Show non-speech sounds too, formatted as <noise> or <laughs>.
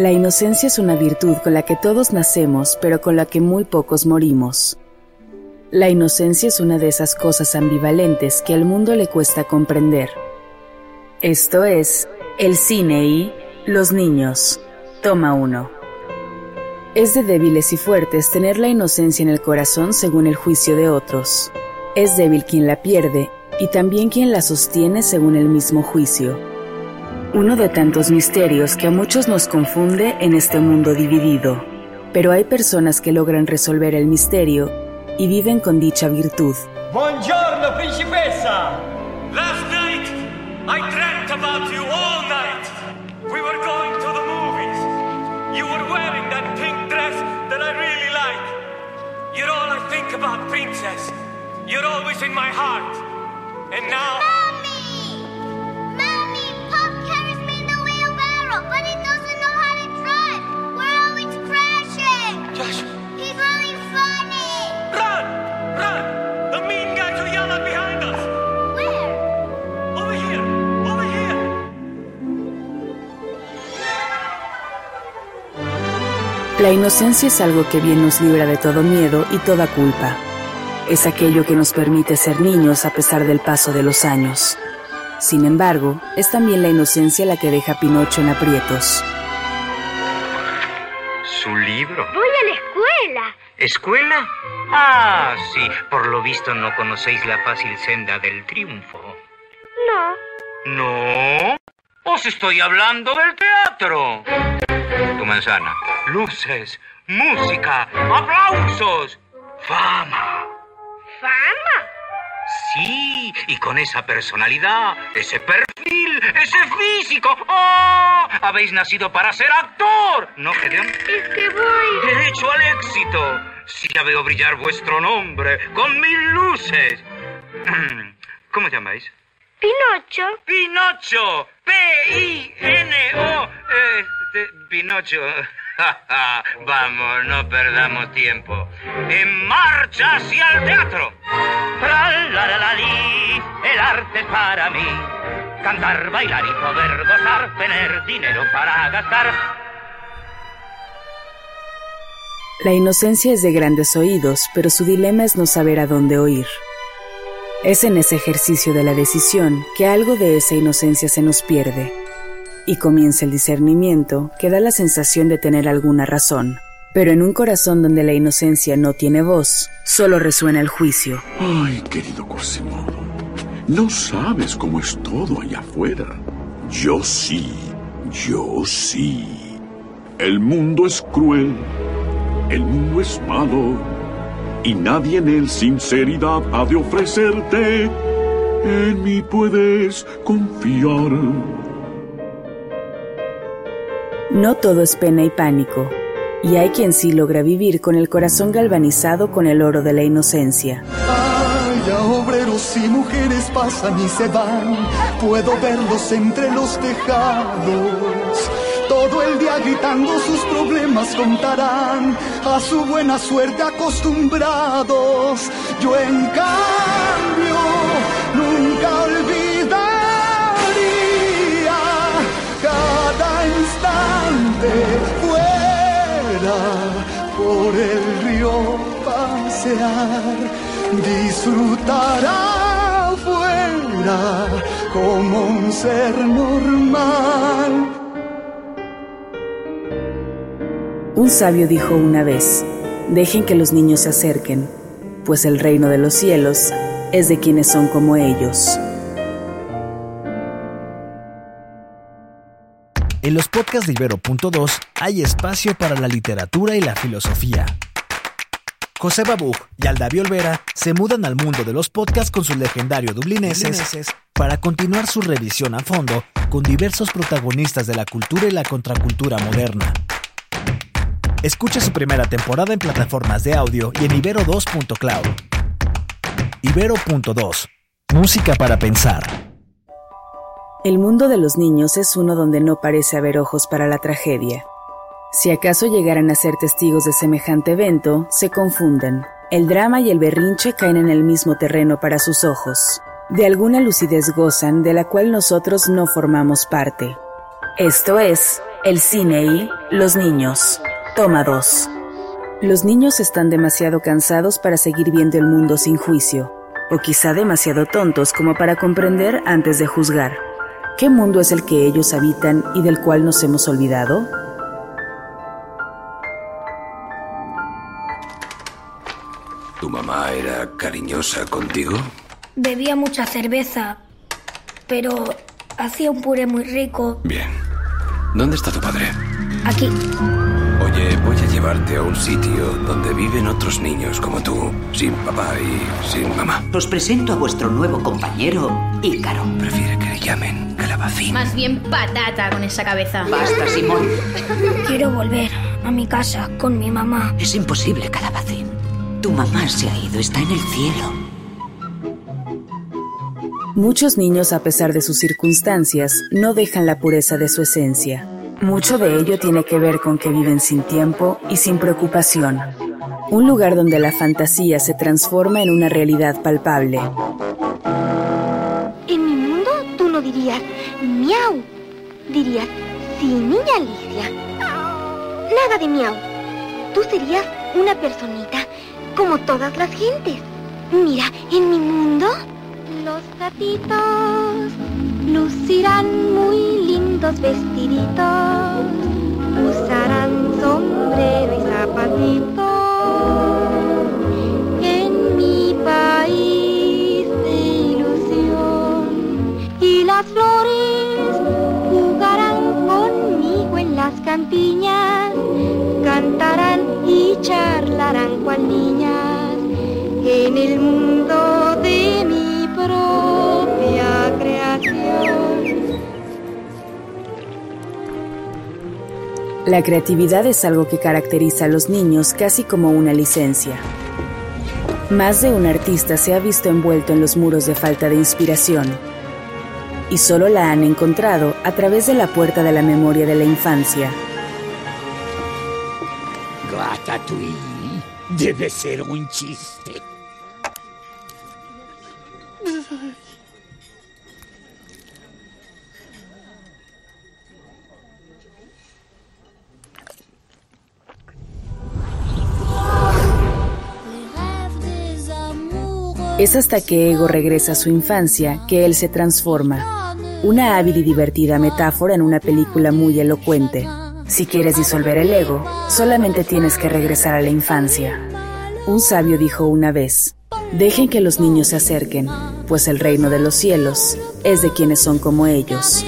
La inocencia es una virtud con la que todos nacemos, pero con la que muy pocos morimos. La inocencia es una de esas cosas ambivalentes que al mundo le cuesta comprender. Esto es el cine y los niños. Toma uno. Es de débiles y fuertes tener la inocencia en el corazón según el juicio de otros. Es débil quien la pierde y también quien la sostiene según el mismo juicio uno de tantos misterios que a muchos nos confunde en este mundo dividido. Pero hay personas que logran resolver el misterio y viven con dicha virtud. Buongiorno, principessa! Last night I dreamt about you all night. We were going to the movies. You were wearing that pink dress that I really like. You're all I think about, princess. You're always in my heart. And now La inocencia es algo que bien nos libra de todo miedo y toda culpa. Es aquello que nos permite ser niños a pesar del paso de los años. Sin embargo, es también la inocencia la que deja a Pinocho en aprietos. ¿Su libro? Voy a la escuela. ¿Escuela? Ah, sí. Por lo visto no conocéis la fácil senda del triunfo. No. ¿No? Os estoy hablando del teatro. Tu manzana. Luces, música, aplausos, fama. ¿Fama? Sí, y con esa personalidad, ese perfil, ese físico. ¡Oh! Habéis nacido para ser actor, ¿no, Gedeon? Es que voy. Derecho al éxito. Sí, ya veo brillar vuestro nombre con mil luces. <clears throat> ¿Cómo llamáis? Pinocho. Pinocho. P-I-N-O. Este, Pinocho. <laughs> Vamos, no perdamos tiempo. En marcha hacia el teatro. el arte es para mí. Cantar, bailar y poder gozar, tener dinero para gastar. La inocencia es de grandes oídos, pero su dilema es no saber a dónde oír. Es en ese ejercicio de la decisión que algo de esa inocencia se nos pierde y comienza el discernimiento que da la sensación de tener alguna razón. Pero en un corazón donde la inocencia no tiene voz, solo resuena el juicio. Ay, querido Quasimodo, no sabes cómo es todo allá afuera. Yo sí, yo sí. El mundo es cruel, el mundo es malo, y nadie en él sinceridad ha de ofrecerte. En mí puedes confiar. No todo es pena y pánico, y hay quien sí logra vivir con el corazón galvanizado con el oro de la inocencia. Ay, obreros y mujeres pasan y se van, puedo verlos entre los tejados. Todo el día gritando sus problemas contarán, a su buena suerte acostumbrados. Yo en cambio nunca olvido fuera por el río pasear, disfrutar afuera como un ser normal. Un sabio dijo una vez, dejen que los niños se acerquen, pues el reino de los cielos es de quienes son como ellos. En los podcasts de Ibero.2 hay espacio para la literatura y la filosofía. José Babú y Aldavi Olvera se mudan al mundo de los podcasts con sus legendarios dublineses para continuar su revisión a fondo con diversos protagonistas de la cultura y la contracultura moderna. Escucha su primera temporada en plataformas de audio y en ibero2.cloud. Ibero.2. Música para pensar. El mundo de los niños es uno donde no parece haber ojos para la tragedia. Si acaso llegaran a ser testigos de semejante evento, se confunden. El drama y el berrinche caen en el mismo terreno para sus ojos. De alguna lucidez gozan de la cual nosotros no formamos parte. Esto es el cine y los niños. Toma 2. Los niños están demasiado cansados para seguir viendo el mundo sin juicio, o quizá demasiado tontos como para comprender antes de juzgar. ¿Qué mundo es el que ellos habitan y del cual nos hemos olvidado? ¿Tu mamá era cariñosa contigo? Bebía mucha cerveza, pero hacía un puré muy rico. Bien. ¿Dónde está tu padre? Aquí. Oye, voy a llevarte a un sitio donde viven otros niños como tú, sin papá y sin mamá. Os presento a vuestro nuevo compañero, Ícaro. Prefiere que le llamen calabacín. Más bien patata con esa cabeza. Basta, Simón. Quiero volver a mi casa con mi mamá. Es imposible, calabacín. Tu mamá se ha ido, está en el cielo. Muchos niños, a pesar de sus circunstancias, no dejan la pureza de su esencia. Mucho de ello tiene que ver con que viven sin tiempo y sin preocupación. Un lugar donde la fantasía se transforma en una realidad palpable. En mi mundo tú no dirías miau. Dirías, sí, niña Alicia. Nada de miau. Tú serías una personita como todas las gentes. Mira, en mi mundo los gatitos lucirán muy lindos vestiditos, usarán sombrero y zapatitos. En mi país de ilusión y las flores jugarán conmigo en las campiñas, cantarán y charlarán cual niñas en el mundo La creatividad es algo que caracteriza a los niños casi como una licencia. Más de un artista se ha visto envuelto en los muros de falta de inspiración y solo la han encontrado a través de la puerta de la memoria de la infancia. Ratatouille debe ser un chiste. Es hasta que Ego regresa a su infancia que él se transforma. Una hábil y divertida metáfora en una película muy elocuente. Si quieres disolver el ego, solamente tienes que regresar a la infancia. Un sabio dijo una vez, dejen que los niños se acerquen, pues el reino de los cielos es de quienes son como ellos.